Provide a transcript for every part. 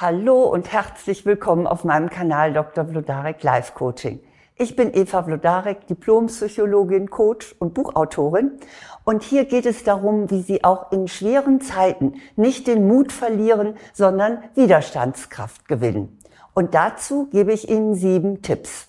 Hallo und herzlich willkommen auf meinem Kanal Dr. Vlodarek Life Coaching. Ich bin Eva Vlodarek, Diplompsychologin, Coach und Buchautorin. Und hier geht es darum, wie Sie auch in schweren Zeiten nicht den Mut verlieren, sondern Widerstandskraft gewinnen. Und dazu gebe ich Ihnen sieben Tipps.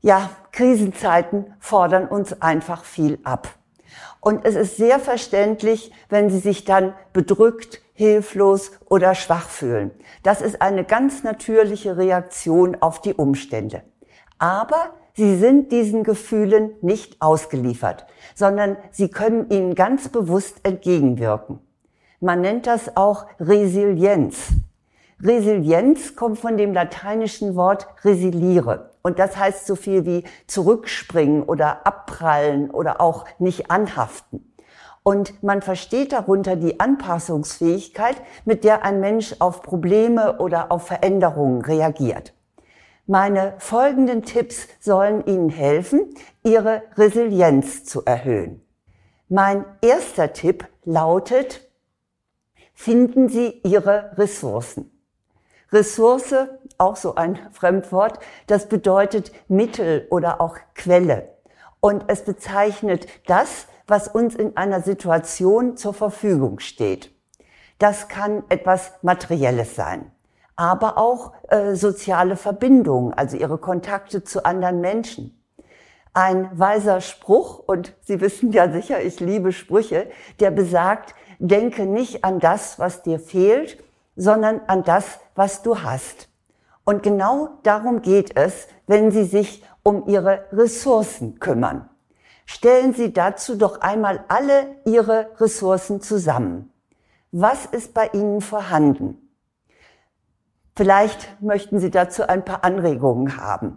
Ja, Krisenzeiten fordern uns einfach viel ab. Und es ist sehr verständlich, wenn Sie sich dann bedrückt, hilflos oder schwach fühlen. Das ist eine ganz natürliche Reaktion auf die Umstände. Aber sie sind diesen Gefühlen nicht ausgeliefert, sondern sie können ihnen ganz bewusst entgegenwirken. Man nennt das auch Resilienz. Resilienz kommt von dem lateinischen Wort resiliere. Und das heißt so viel wie zurückspringen oder abprallen oder auch nicht anhaften. Und man versteht darunter die Anpassungsfähigkeit, mit der ein Mensch auf Probleme oder auf Veränderungen reagiert. Meine folgenden Tipps sollen Ihnen helfen, Ihre Resilienz zu erhöhen. Mein erster Tipp lautet, finden Sie Ihre Ressourcen. Ressource, auch so ein Fremdwort, das bedeutet Mittel oder auch Quelle. Und es bezeichnet das, was uns in einer Situation zur Verfügung steht. Das kann etwas Materielles sein, aber auch äh, soziale Verbindungen, also ihre Kontakte zu anderen Menschen. Ein weiser Spruch, und Sie wissen ja sicher, ich liebe Sprüche, der besagt, denke nicht an das, was dir fehlt, sondern an das, was du hast. Und genau darum geht es, wenn Sie sich um Ihre Ressourcen kümmern. Stellen Sie dazu doch einmal alle Ihre Ressourcen zusammen. Was ist bei Ihnen vorhanden? Vielleicht möchten Sie dazu ein paar Anregungen haben.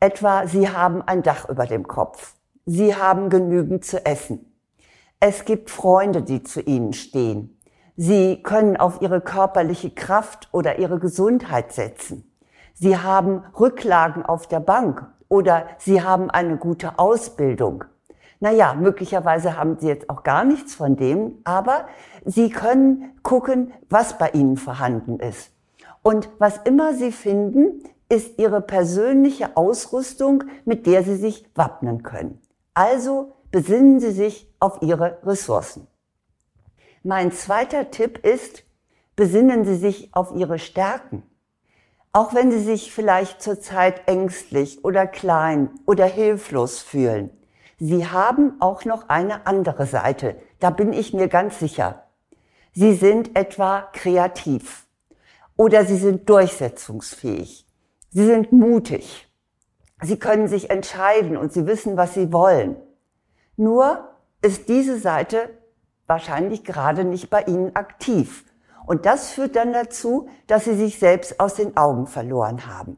Etwa, Sie haben ein Dach über dem Kopf. Sie haben genügend zu essen. Es gibt Freunde, die zu Ihnen stehen. Sie können auf Ihre körperliche Kraft oder Ihre Gesundheit setzen. Sie haben Rücklagen auf der Bank oder Sie haben eine gute Ausbildung. Naja, möglicherweise haben Sie jetzt auch gar nichts von dem, aber Sie können gucken, was bei Ihnen vorhanden ist. Und was immer Sie finden, ist Ihre persönliche Ausrüstung, mit der Sie sich wappnen können. Also besinnen Sie sich auf Ihre Ressourcen. Mein zweiter Tipp ist, besinnen Sie sich auf Ihre Stärken. Auch wenn Sie sich vielleicht zurzeit ängstlich oder klein oder hilflos fühlen, Sie haben auch noch eine andere Seite, da bin ich mir ganz sicher. Sie sind etwa kreativ oder Sie sind durchsetzungsfähig. Sie sind mutig. Sie können sich entscheiden und Sie wissen, was Sie wollen. Nur ist diese Seite wahrscheinlich gerade nicht bei Ihnen aktiv. Und das führt dann dazu, dass sie sich selbst aus den Augen verloren haben.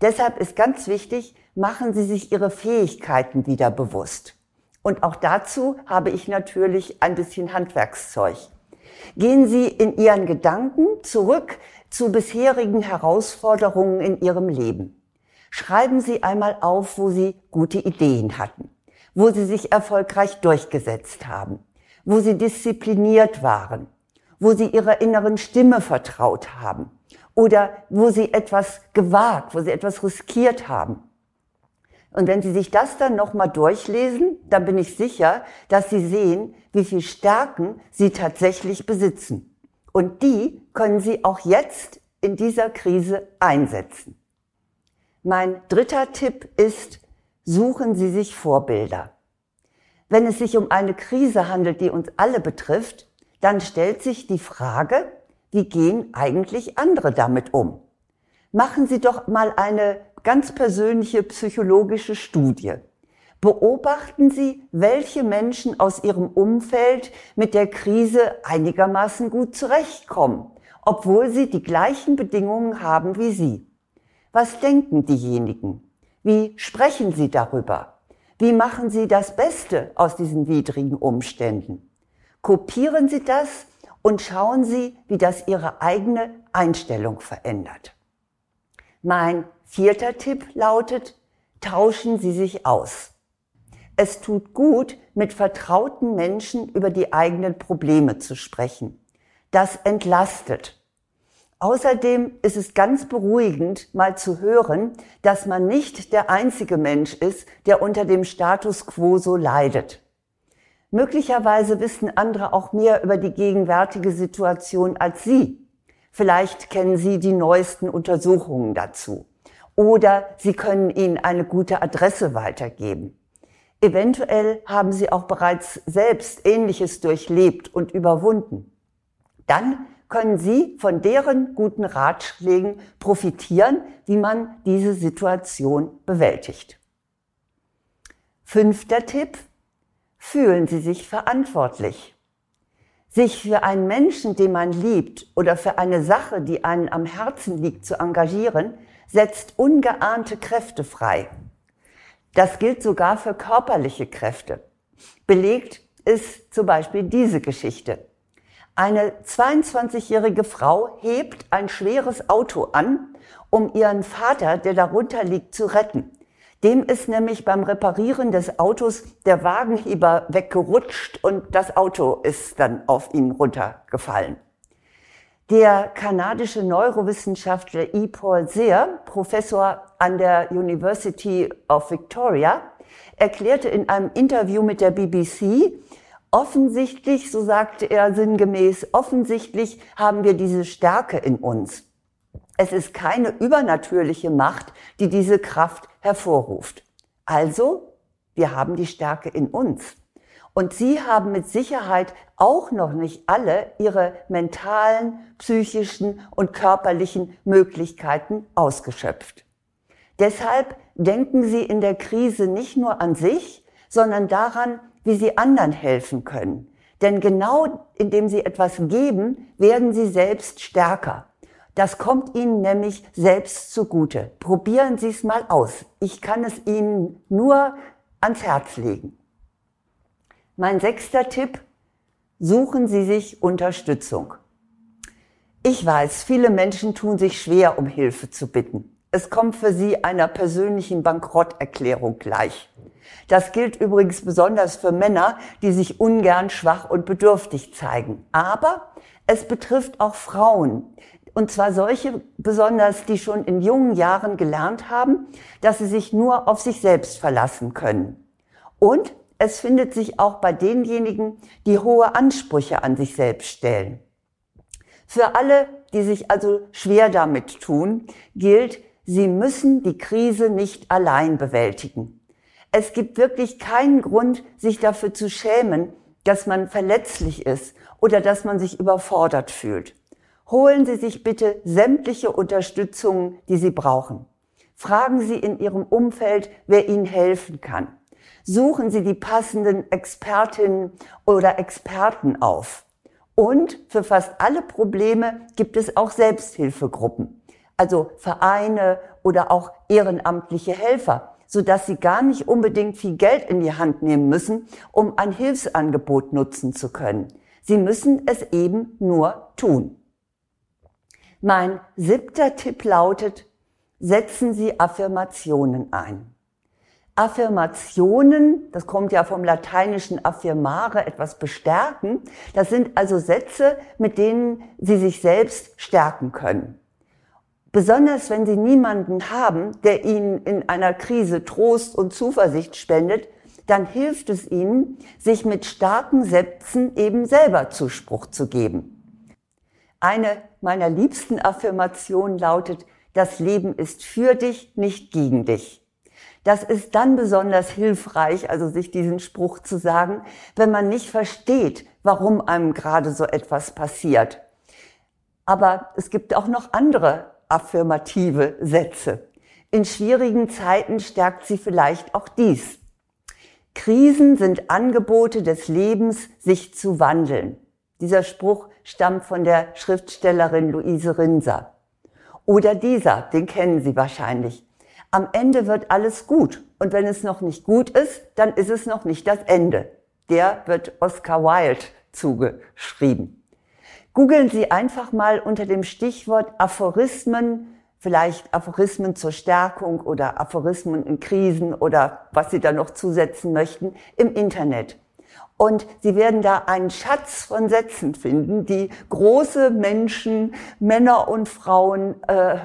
Deshalb ist ganz wichtig, machen Sie sich Ihre Fähigkeiten wieder bewusst. Und auch dazu habe ich natürlich ein bisschen Handwerkszeug. Gehen Sie in Ihren Gedanken zurück zu bisherigen Herausforderungen in Ihrem Leben. Schreiben Sie einmal auf, wo Sie gute Ideen hatten, wo Sie sich erfolgreich durchgesetzt haben, wo Sie diszipliniert waren, wo sie ihrer inneren Stimme vertraut haben oder wo sie etwas gewagt, wo sie etwas riskiert haben. Und wenn Sie sich das dann nochmal durchlesen, dann bin ich sicher, dass Sie sehen, wie viel Stärken Sie tatsächlich besitzen. Und die können Sie auch jetzt in dieser Krise einsetzen. Mein dritter Tipp ist, suchen Sie sich Vorbilder. Wenn es sich um eine Krise handelt, die uns alle betrifft, dann stellt sich die Frage, wie gehen eigentlich andere damit um? Machen Sie doch mal eine ganz persönliche psychologische Studie. Beobachten Sie, welche Menschen aus Ihrem Umfeld mit der Krise einigermaßen gut zurechtkommen, obwohl sie die gleichen Bedingungen haben wie Sie. Was denken diejenigen? Wie sprechen Sie darüber? Wie machen Sie das Beste aus diesen widrigen Umständen? Kopieren Sie das und schauen Sie, wie das Ihre eigene Einstellung verändert. Mein vierter Tipp lautet, tauschen Sie sich aus. Es tut gut, mit vertrauten Menschen über die eigenen Probleme zu sprechen. Das entlastet. Außerdem ist es ganz beruhigend, mal zu hören, dass man nicht der einzige Mensch ist, der unter dem Status quo so leidet. Möglicherweise wissen andere auch mehr über die gegenwärtige Situation als Sie. Vielleicht kennen Sie die neuesten Untersuchungen dazu. Oder Sie können Ihnen eine gute Adresse weitergeben. Eventuell haben Sie auch bereits selbst Ähnliches durchlebt und überwunden. Dann können Sie von deren guten Ratschlägen profitieren, wie man diese Situation bewältigt. Fünfter Tipp. Fühlen Sie sich verantwortlich. Sich für einen Menschen, den man liebt oder für eine Sache, die einen am Herzen liegt, zu engagieren, setzt ungeahnte Kräfte frei. Das gilt sogar für körperliche Kräfte. Belegt ist zum Beispiel diese Geschichte. Eine 22-jährige Frau hebt ein schweres Auto an, um ihren Vater, der darunter liegt, zu retten. Dem ist nämlich beim Reparieren des Autos der Wagenheber weggerutscht und das Auto ist dann auf ihn runtergefallen. Der kanadische Neurowissenschaftler E. Paul Sear, Professor an der University of Victoria, erklärte in einem Interview mit der BBC, Offensichtlich, so sagte er sinngemäß, offensichtlich haben wir diese Stärke in uns. Es ist keine übernatürliche Macht, die diese Kraft hervorruft. Also, wir haben die Stärke in uns. Und Sie haben mit Sicherheit auch noch nicht alle Ihre mentalen, psychischen und körperlichen Möglichkeiten ausgeschöpft. Deshalb denken Sie in der Krise nicht nur an sich, sondern daran, wie sie anderen helfen können. Denn genau indem sie etwas geben, werden sie selbst stärker. Das kommt Ihnen nämlich selbst zugute. Probieren Sie es mal aus. Ich kann es Ihnen nur ans Herz legen. Mein sechster Tipp, suchen Sie sich Unterstützung. Ich weiß, viele Menschen tun sich schwer, um Hilfe zu bitten. Es kommt für sie einer persönlichen Bankrotterklärung gleich. Das gilt übrigens besonders für Männer, die sich ungern schwach und bedürftig zeigen. Aber es betrifft auch Frauen. Und zwar solche besonders, die schon in jungen Jahren gelernt haben, dass sie sich nur auf sich selbst verlassen können. Und es findet sich auch bei denjenigen, die hohe Ansprüche an sich selbst stellen. Für alle, die sich also schwer damit tun, gilt, sie müssen die Krise nicht allein bewältigen. Es gibt wirklich keinen Grund, sich dafür zu schämen, dass man verletzlich ist oder dass man sich überfordert fühlt. Holen Sie sich bitte sämtliche Unterstützung, die Sie brauchen. Fragen Sie in Ihrem Umfeld, wer Ihnen helfen kann. Suchen Sie die passenden Expertinnen oder Experten auf. Und für fast alle Probleme gibt es auch Selbsthilfegruppen, also Vereine oder auch ehrenamtliche Helfer, sodass sie gar nicht unbedingt viel Geld in die Hand nehmen müssen, um ein Hilfsangebot nutzen zu können. Sie müssen es eben nur tun. Mein siebter Tipp lautet, setzen Sie Affirmationen ein. Affirmationen, das kommt ja vom lateinischen affirmare, etwas bestärken, das sind also Sätze, mit denen Sie sich selbst stärken können. Besonders wenn Sie niemanden haben, der Ihnen in einer Krise Trost und Zuversicht spendet, dann hilft es Ihnen, sich mit starken Sätzen eben selber Zuspruch zu geben. Eine meiner liebsten Affirmationen lautet, das Leben ist für dich, nicht gegen dich. Das ist dann besonders hilfreich, also sich diesen Spruch zu sagen, wenn man nicht versteht, warum einem gerade so etwas passiert. Aber es gibt auch noch andere affirmative Sätze. In schwierigen Zeiten stärkt sie vielleicht auch dies. Krisen sind Angebote des Lebens, sich zu wandeln. Dieser Spruch stammt von der Schriftstellerin Luise Rinser. Oder dieser, den kennen Sie wahrscheinlich. Am Ende wird alles gut. Und wenn es noch nicht gut ist, dann ist es noch nicht das Ende. Der wird Oscar Wilde zugeschrieben. Googeln Sie einfach mal unter dem Stichwort Aphorismen, vielleicht Aphorismen zur Stärkung oder Aphorismen in Krisen oder was Sie da noch zusetzen möchten, im Internet. Und Sie werden da einen Schatz von Sätzen finden, die große Menschen, Männer und Frauen äh,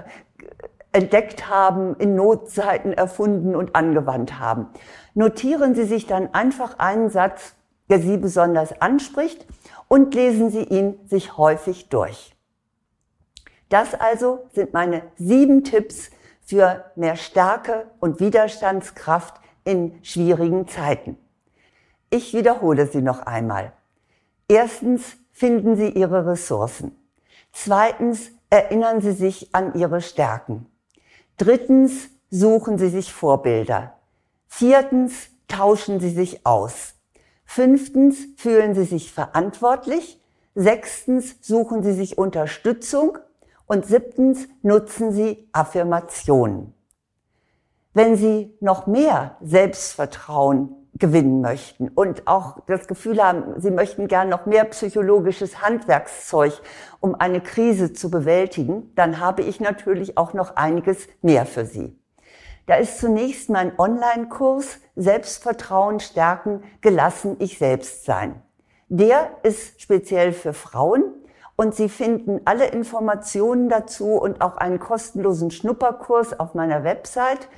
entdeckt haben, in Notzeiten erfunden und angewandt haben. Notieren Sie sich dann einfach einen Satz, der Sie besonders anspricht und lesen Sie ihn sich häufig durch. Das also sind meine sieben Tipps für mehr Stärke und Widerstandskraft in schwierigen Zeiten. Ich wiederhole sie noch einmal. Erstens finden Sie Ihre Ressourcen. Zweitens erinnern Sie sich an Ihre Stärken. Drittens suchen Sie sich Vorbilder. Viertens tauschen Sie sich aus. Fünftens fühlen Sie sich verantwortlich. Sechstens suchen Sie sich Unterstützung. Und siebtens nutzen Sie Affirmationen. Wenn Sie noch mehr Selbstvertrauen gewinnen möchten und auch das Gefühl haben, Sie möchten gern noch mehr psychologisches Handwerkszeug, um eine Krise zu bewältigen, dann habe ich natürlich auch noch einiges mehr für Sie. Da ist zunächst mein Online-Kurs Selbstvertrauen stärken, gelassen ich selbst sein. Der ist speziell für Frauen und Sie finden alle Informationen dazu und auch einen kostenlosen Schnupperkurs auf meiner Website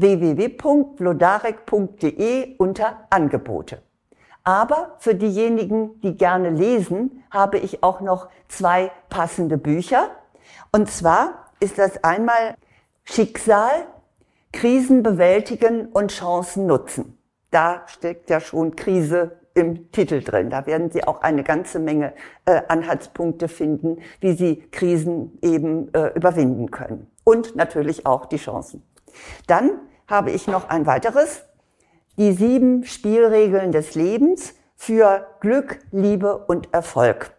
www.vlodarek.de unter Angebote. Aber für diejenigen, die gerne lesen, habe ich auch noch zwei passende Bücher. Und zwar ist das einmal Schicksal, Krisen bewältigen und Chancen nutzen. Da steckt ja schon Krise im Titel drin. Da werden Sie auch eine ganze Menge äh, Anhaltspunkte finden, wie Sie Krisen eben äh, überwinden können. Und natürlich auch die Chancen. Dann habe ich noch ein weiteres. Die sieben Spielregeln des Lebens für Glück, Liebe und Erfolg.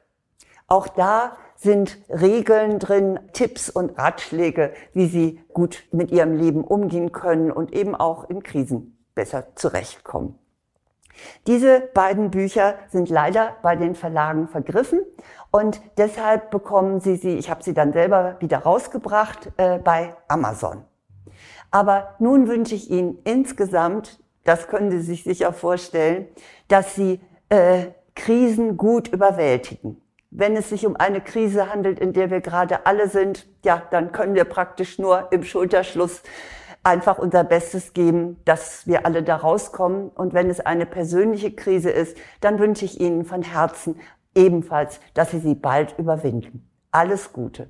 Auch da sind Regeln drin, Tipps und Ratschläge, wie Sie gut mit Ihrem Leben umgehen können und eben auch in Krisen besser zurechtkommen. Diese beiden Bücher sind leider bei den Verlagen vergriffen und deshalb bekommen Sie sie, ich habe sie dann selber wieder rausgebracht, äh, bei Amazon. Aber nun wünsche ich Ihnen insgesamt, das können Sie sich sicher vorstellen, dass Sie äh, Krisen gut überwältigen. Wenn es sich um eine Krise handelt, in der wir gerade alle sind, ja, dann können wir praktisch nur im Schulterschluss einfach unser Bestes geben, dass wir alle da rauskommen. Und wenn es eine persönliche Krise ist, dann wünsche ich Ihnen von Herzen ebenfalls, dass Sie sie bald überwinden. Alles Gute.